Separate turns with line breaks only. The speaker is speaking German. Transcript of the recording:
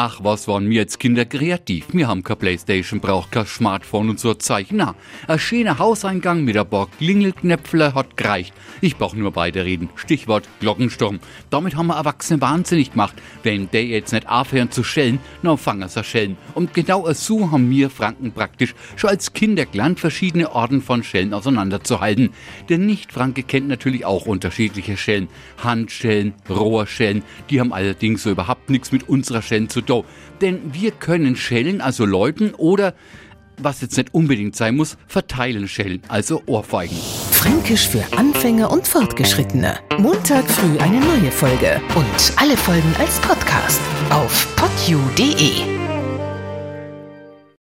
Ach, was waren wir als Kinder kreativ. Wir haben keine Playstation, braucht kein Smartphone und so Zeichen. Na, ein schöner Hauseingang mit ein paar Klingelknöpfle hat gereicht. Ich brauch nur weiterreden. Stichwort Glockensturm. Damit haben wir Erwachsene wahnsinnig gemacht. Wenn der jetzt nicht aufhören zu schellen, dann fangen sie schellen. Und genau so haben wir Franken praktisch schon als Kinder gelernt, verschiedene Orden von Schellen auseinanderzuhalten. Der Nicht-Franke kennt natürlich auch unterschiedliche Schellen. Handschellen, Rohrschellen, die haben allerdings so überhaupt nichts mit unserer Schellen zu tun. Denn wir können Schellen, also läuten oder was jetzt nicht unbedingt sein muss, verteilen Schellen, also Ohrfeigen.
Fränkisch für Anfänger und Fortgeschrittene. Montag früh eine neue Folge und alle Folgen als Podcast auf podu.de.